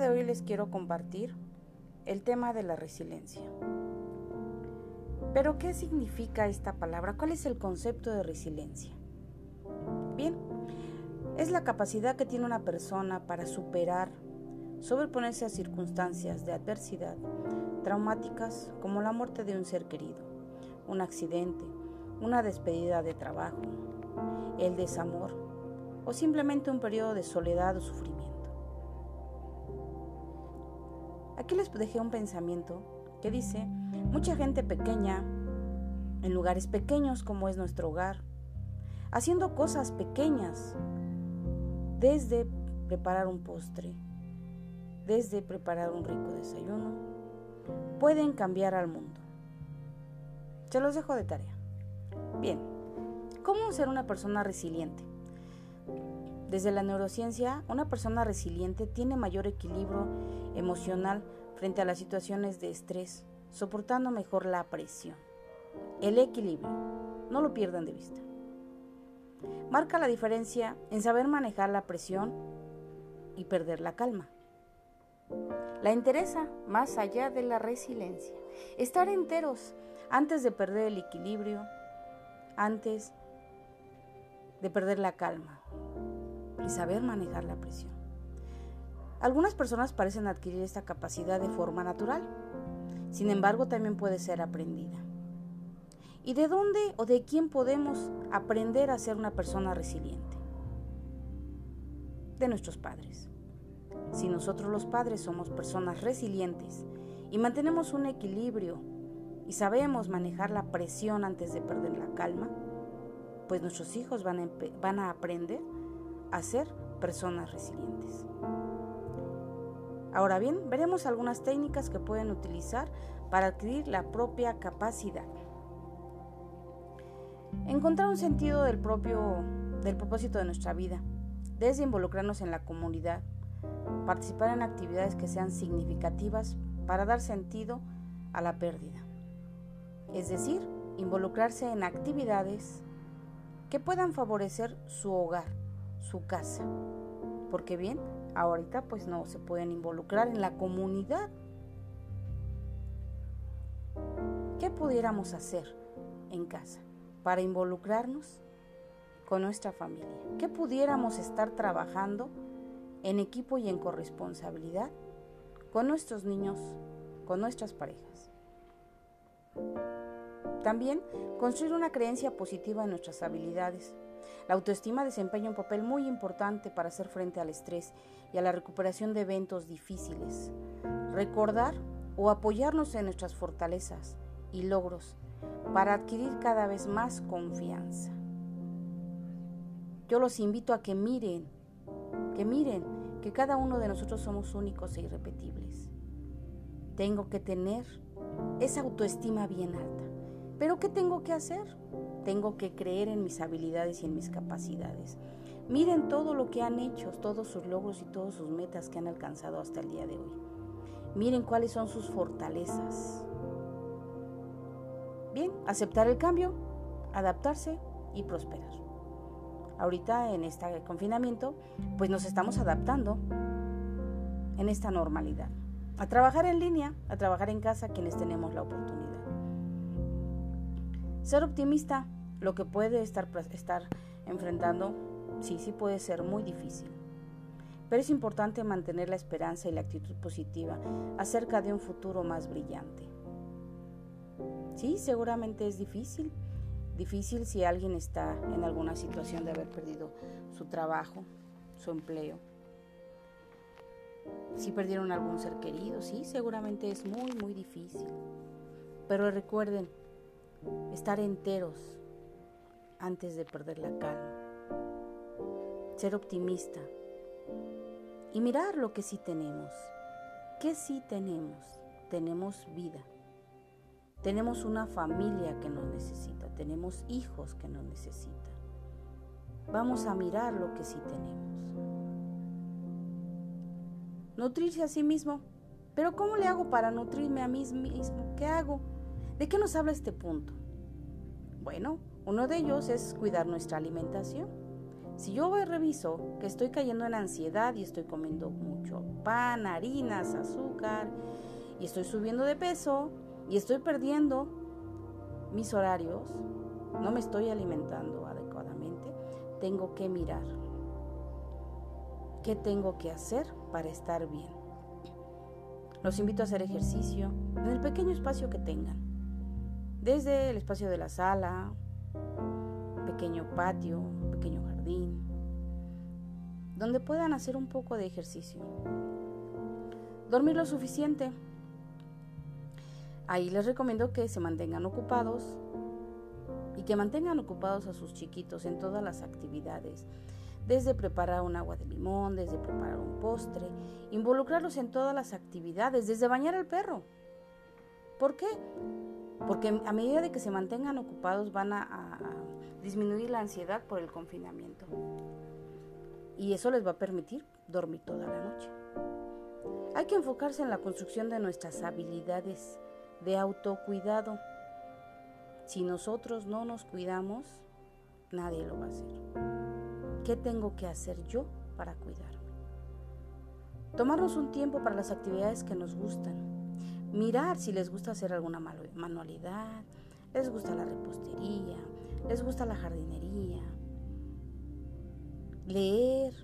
de hoy les quiero compartir el tema de la resiliencia. Pero, ¿qué significa esta palabra? ¿Cuál es el concepto de resiliencia? Bien, es la capacidad que tiene una persona para superar, sobreponerse a circunstancias de adversidad traumáticas como la muerte de un ser querido, un accidente, una despedida de trabajo, el desamor o simplemente un periodo de soledad o sufrimiento. Aquí les dejé un pensamiento que dice, mucha gente pequeña, en lugares pequeños como es nuestro hogar, haciendo cosas pequeñas, desde preparar un postre, desde preparar un rico desayuno, pueden cambiar al mundo. Se los dejo de tarea. Bien, ¿cómo ser una persona resiliente? Desde la neurociencia, una persona resiliente tiene mayor equilibrio emocional frente a las situaciones de estrés, soportando mejor la presión. El equilibrio, no lo pierdan de vista. Marca la diferencia en saber manejar la presión y perder la calma. La interesa más allá de la resiliencia. Estar enteros antes de perder el equilibrio, antes de perder la calma saber manejar la presión. Algunas personas parecen adquirir esta capacidad de forma natural, sin embargo también puede ser aprendida. ¿Y de dónde o de quién podemos aprender a ser una persona resiliente? De nuestros padres. Si nosotros los padres somos personas resilientes y mantenemos un equilibrio y sabemos manejar la presión antes de perder la calma, pues nuestros hijos van a, van a aprender a ser personas resilientes. Ahora bien, veremos algunas técnicas que pueden utilizar para adquirir la propia capacidad. Encontrar un sentido del propio del propósito de nuestra vida, desde involucrarnos en la comunidad, participar en actividades que sean significativas para dar sentido a la pérdida. Es decir, involucrarse en actividades que puedan favorecer su hogar, su casa. Porque bien, ahorita pues no se pueden involucrar en la comunidad. ¿Qué pudiéramos hacer en casa para involucrarnos con nuestra familia? ¿Qué pudiéramos estar trabajando en equipo y en corresponsabilidad con nuestros niños, con nuestras parejas? También construir una creencia positiva en nuestras habilidades, la autoestima desempeña un papel muy importante para hacer frente al estrés y a la recuperación de eventos difíciles. Recordar o apoyarnos en nuestras fortalezas y logros para adquirir cada vez más confianza. Yo los invito a que miren, que miren que cada uno de nosotros somos únicos e irrepetibles. Tengo que tener esa autoestima bien alta. Pero ¿qué tengo que hacer? Tengo que creer en mis habilidades y en mis capacidades. Miren todo lo que han hecho, todos sus logros y todas sus metas que han alcanzado hasta el día de hoy. Miren cuáles son sus fortalezas. Bien, aceptar el cambio, adaptarse y prosperar. Ahorita en este confinamiento, pues nos estamos adaptando en esta normalidad. A trabajar en línea, a trabajar en casa quienes tenemos la oportunidad. Ser optimista, lo que puede estar, estar enfrentando, sí, sí puede ser muy difícil. Pero es importante mantener la esperanza y la actitud positiva acerca de un futuro más brillante. Sí, seguramente es difícil. Difícil si alguien está en alguna situación de haber perdido su trabajo, su empleo. Si perdieron algún ser querido, sí, seguramente es muy, muy difícil. Pero recuerden, estar enteros antes de perder la calma, ser optimista y mirar lo que sí tenemos. ¿Qué sí tenemos? Tenemos vida, tenemos una familia que nos necesita, tenemos hijos que nos necesitan. Vamos a mirar lo que sí tenemos. Nutrirse a sí mismo. Pero ¿cómo le hago para nutrirme a mí mismo? ¿Qué hago? ¿De qué nos habla este punto? Bueno, uno de ellos es cuidar nuestra alimentación. Si yo reviso que estoy cayendo en ansiedad y estoy comiendo mucho pan, harinas, azúcar, y estoy subiendo de peso y estoy perdiendo mis horarios, no me estoy alimentando adecuadamente, tengo que mirar qué tengo que hacer para estar bien. Los invito a hacer ejercicio en el pequeño espacio que tengan, desde el espacio de la sala, pequeño patio, pequeño jardín, donde puedan hacer un poco de ejercicio. Dormir lo suficiente. Ahí les recomiendo que se mantengan ocupados y que mantengan ocupados a sus chiquitos en todas las actividades desde preparar un agua de limón, desde preparar un postre, involucrarlos en todas las actividades, desde bañar al perro. ¿Por qué? Porque a medida de que se mantengan ocupados van a, disminuir la ansiedad por el confinamiento. Y eso les va a permitir dormir toda la noche. Hay que enfocarse en la construcción de nuestras habilidades de autocuidado. Si nosotros no nos cuidamos, nadie lo va a hacer. ¿Qué tengo que hacer yo para cuidarme? Tomarnos un tiempo para las actividades que nos gustan. Mirar si les gusta hacer alguna manualidad, les gusta la repostería, les gusta la jardinería. Leer.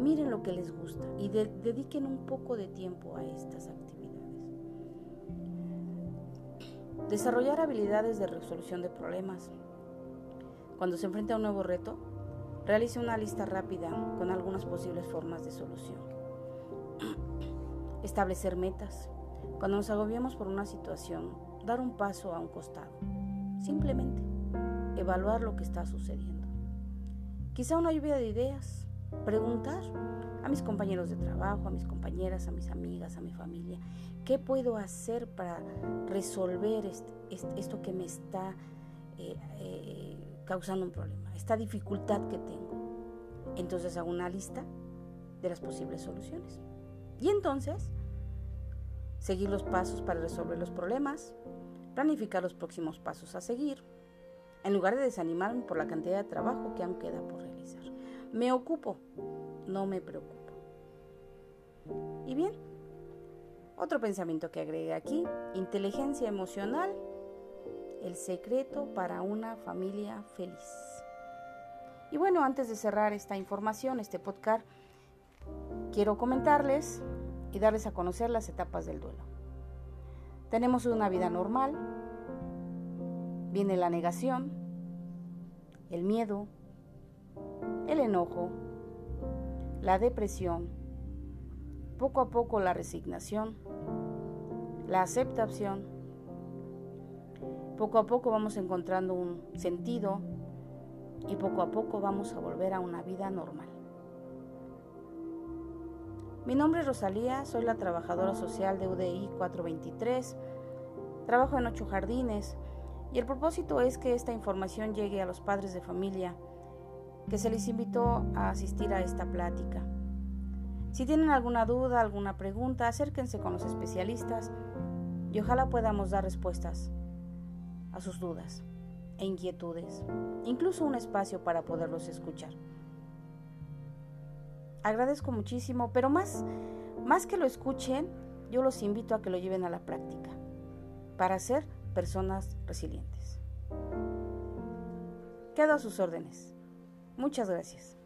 Miren lo que les gusta y dediquen un poco de tiempo a estas actividades. Desarrollar habilidades de resolución de problemas. Cuando se enfrenta a un nuevo reto, Realice una lista rápida con algunas posibles formas de solución. Establecer metas. Cuando nos agobiamos por una situación, dar un paso a un costado. Simplemente evaluar lo que está sucediendo. Quizá una lluvia de ideas. Preguntar a mis compañeros de trabajo, a mis compañeras, a mis amigas, a mi familia, ¿qué puedo hacer para resolver esto que me está eh, eh, causando un problema? esta dificultad que tengo. Entonces hago una lista de las posibles soluciones. Y entonces, seguir los pasos para resolver los problemas, planificar los próximos pasos a seguir, en lugar de desanimarme por la cantidad de trabajo que aún queda por realizar. Me ocupo, no me preocupo. Y bien, otro pensamiento que agregué aquí, inteligencia emocional, el secreto para una familia feliz. Y bueno, antes de cerrar esta información, este podcast, quiero comentarles y darles a conocer las etapas del duelo. Tenemos una vida normal, viene la negación, el miedo, el enojo, la depresión, poco a poco la resignación, la aceptación, poco a poco vamos encontrando un sentido, y poco a poco vamos a volver a una vida normal. Mi nombre es Rosalía, soy la trabajadora social de UDI 423, trabajo en ocho jardines y el propósito es que esta información llegue a los padres de familia que se les invitó a asistir a esta plática. Si tienen alguna duda, alguna pregunta, acérquense con los especialistas y ojalá podamos dar respuestas a sus dudas e inquietudes, incluso un espacio para poderlos escuchar. Agradezco muchísimo, pero más, más que lo escuchen, yo los invito a que lo lleven a la práctica para ser personas resilientes. Quedo a sus órdenes. Muchas gracias.